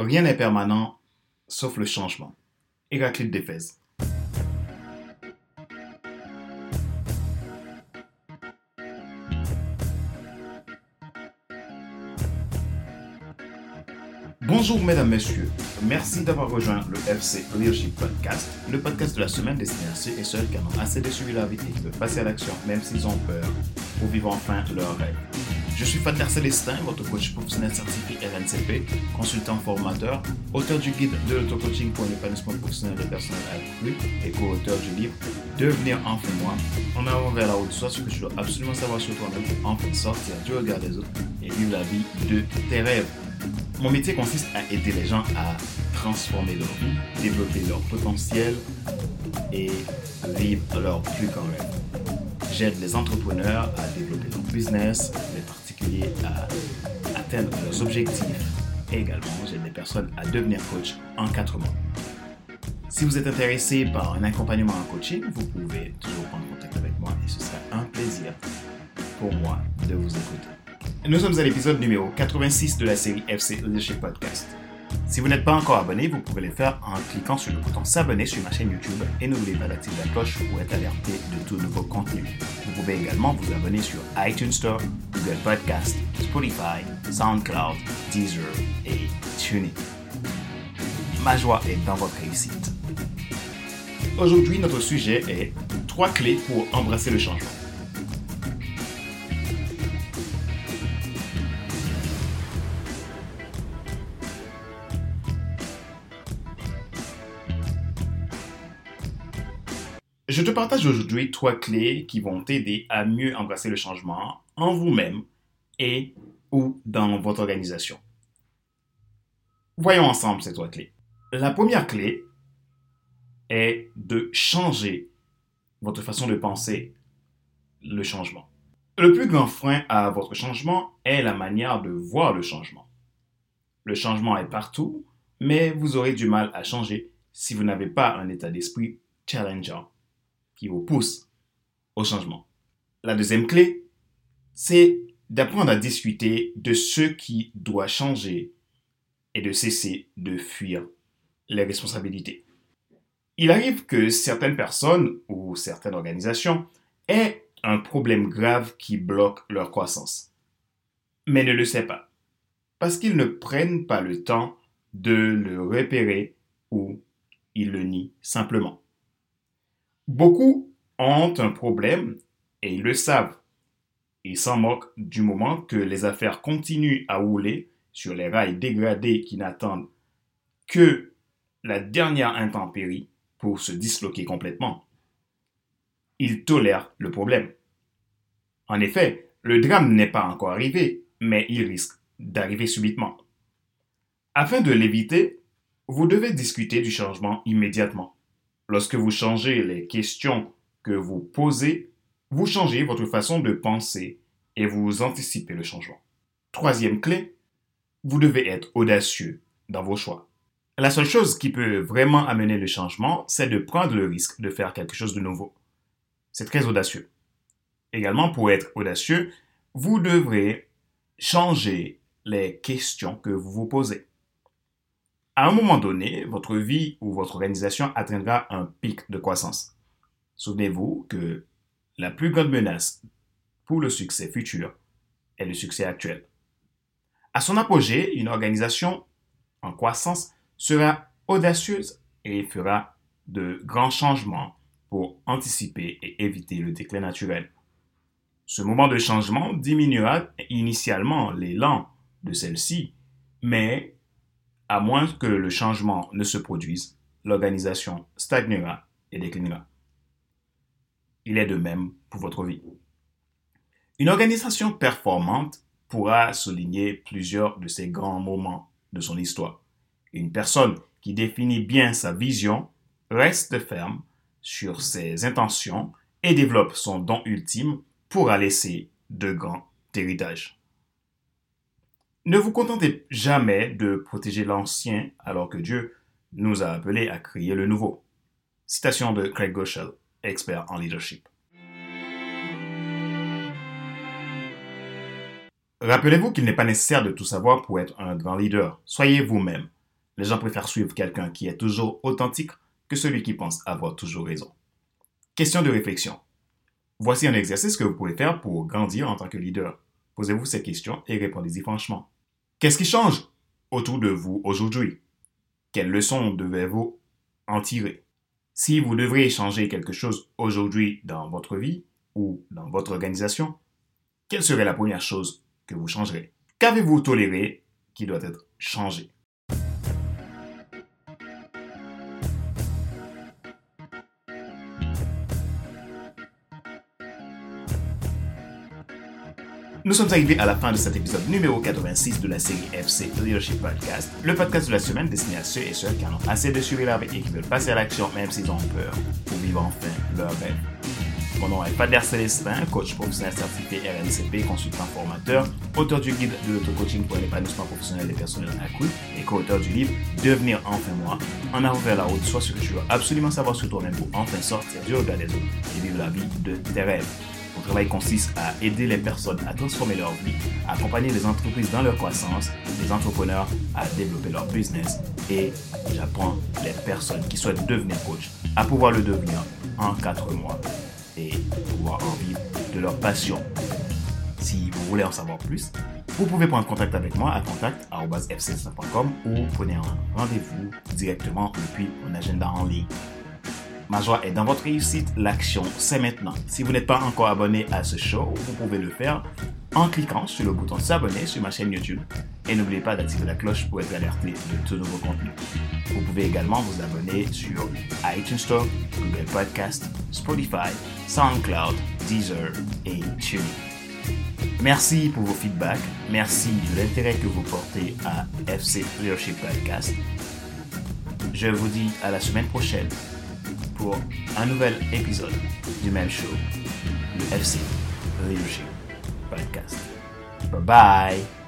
Rien n'est permanent sauf le changement. Héraclite d'Éphèse. Bonjour mesdames, messieurs. Merci d'avoir rejoint le FC Leadership Podcast, le podcast de la semaine destiné à ceux et celles qui en ont assez de suivre la vie et qui veulent passer à l'action même s'ils ont peur pour vivre enfin leur rêve. Je suis Fater Célestin, votre coach professionnel certifié RNCP, consultant formateur, auteur du guide de l'auto-coaching pour l'épanouissement professionnel des personnes accrues et co-auteur du livre Devenir enfin moi, en avant vers la haute soit ce que tu dois absolument savoir sur toi-même pour enfin sortir du regard des autres et vivre la vie de tes rêves. Mon métier consiste à aider les gens à transformer leur vie, développer leur potentiel et vivre leur plus grand rêve. J'aide les entrepreneurs à développer leur business, les à atteindre leurs objectifs et également j'aide les personnes à devenir coach en quatre mois. Si vous êtes intéressé par un accompagnement en coaching, vous pouvez toujours prendre contact avec moi et ce sera un plaisir pour moi de vous écouter. Nous sommes à l'épisode numéro 86 de la série FC Leadership Podcast. Si vous n'êtes pas encore abonné, vous pouvez le faire en cliquant sur le bouton s'abonner sur ma chaîne YouTube et n'oubliez pas d'activer la cloche pour être alerté de tout nouveau contenu. Vous pouvez également vous abonner sur iTunes Store, Google Podcast, Spotify, SoundCloud, Deezer et TuneIn. Ma joie est dans votre réussite. Aujourd'hui, notre sujet est trois clés pour embrasser le changement. Je te partage aujourd'hui trois clés qui vont t'aider à mieux embrasser le changement en vous-même et ou dans votre organisation. Voyons ensemble ces trois clés. La première clé est de changer votre façon de penser le changement. Le plus grand frein à votre changement est la manière de voir le changement. Le changement est partout, mais vous aurez du mal à changer si vous n'avez pas un état d'esprit challengeant qui vous pousse au changement. La deuxième clé, c'est d'apprendre à discuter de ce qui doit changer et de cesser de fuir les responsabilités. Il arrive que certaines personnes ou certaines organisations aient un problème grave qui bloque leur croissance, mais ne le savent pas, parce qu'ils ne prennent pas le temps de le repérer ou ils le nient simplement. Beaucoup ont un problème et ils le savent. Ils s'en moquent du moment que les affaires continuent à rouler sur les rails dégradés qui n'attendent que la dernière intempérie pour se disloquer complètement. Ils tolèrent le problème. En effet, le drame n'est pas encore arrivé, mais il risque d'arriver subitement. Afin de l'éviter, vous devez discuter du changement immédiatement. Lorsque vous changez les questions que vous posez, vous changez votre façon de penser et vous anticipez le changement. Troisième clé, vous devez être audacieux dans vos choix. La seule chose qui peut vraiment amener le changement, c'est de prendre le risque de faire quelque chose de nouveau. C'est très audacieux. Également, pour être audacieux, vous devrez changer les questions que vous vous posez. À un moment donné, votre vie ou votre organisation atteindra un pic de croissance. Souvenez-vous que la plus grande menace pour le succès futur est le succès actuel. À son apogée, une organisation en croissance sera audacieuse et fera de grands changements pour anticiper et éviter le déclin naturel. Ce moment de changement diminuera initialement l'élan de celle-ci, mais à moins que le changement ne se produise, l'organisation stagnera et déclinera. Il est de même pour votre vie. Une organisation performante pourra souligner plusieurs de ces grands moments de son histoire. Une personne qui définit bien sa vision reste ferme sur ses intentions et développe son don ultime pourra laisser de grands héritages. Ne vous contentez jamais de protéger l'ancien alors que Dieu nous a appelés à créer le nouveau. Citation de Craig Goschel, expert en leadership. Rappelez-vous qu'il n'est pas nécessaire de tout savoir pour être un grand leader. Soyez vous-même. Les gens préfèrent suivre quelqu'un qui est toujours authentique que celui qui pense avoir toujours raison. Question de réflexion. Voici un exercice que vous pouvez faire pour grandir en tant que leader. Posez-vous ces questions et répondez-y franchement. Qu'est-ce qui change autour de vous aujourd'hui? Quelles leçons devez-vous en tirer? Si vous devrez changer quelque chose aujourd'hui dans votre vie ou dans votre organisation, quelle serait la première chose que vous changerez? Qu'avez-vous toléré qui doit être changé? Nous sommes arrivés à la fin de cet épisode numéro 86 de la série FC Leadership Podcast, le podcast de la semaine destiné à ceux et celles qui en ont assez de suivre la et qui veulent passer à l'action même s'ils ont peur pour vivre enfin leur rêve. Mon nom est Pader Célestin, coach professionnel certifié RNCP, consultant formateur, auteur du guide de l'auto-coaching pour l'épanouissement professionnel des personnes coup et co-auteur du livre Devenir enfin moi, en avant vers la route, soit ce que tu dois absolument savoir sur toi-même pour enfin sortir du regard des autres et vivre la vie de tes rêves. Travail consiste à aider les personnes à transformer leur vie, à accompagner les entreprises dans leur croissance, les entrepreneurs à développer leur business et j'apprends les personnes qui souhaitent devenir coach à pouvoir le devenir en 4 mois et pouvoir en vivre de leur passion. Si vous voulez en savoir plus, vous pouvez prendre contact avec moi à contact.fc5.com ou prenez un rendez-vous directement depuis mon agenda en ligne. Ma joie est dans votre réussite. L'action, c'est maintenant. Si vous n'êtes pas encore abonné à ce show, vous pouvez le faire en cliquant sur le bouton s'abonner sur ma chaîne YouTube. Et n'oubliez pas d'activer la cloche pour être alerté de tout nouveau contenu. Vous pouvez également vous abonner sur iTunes Store, Google Podcast, Spotify, SoundCloud, Deezer et TuneIn. Merci pour vos feedbacks. Merci de l'intérêt que vous portez à FC Leadership Podcast. Je vous dis à la semaine prochaine un nouvel épisode du même show, le FC Leadership Podcast. Bye bye!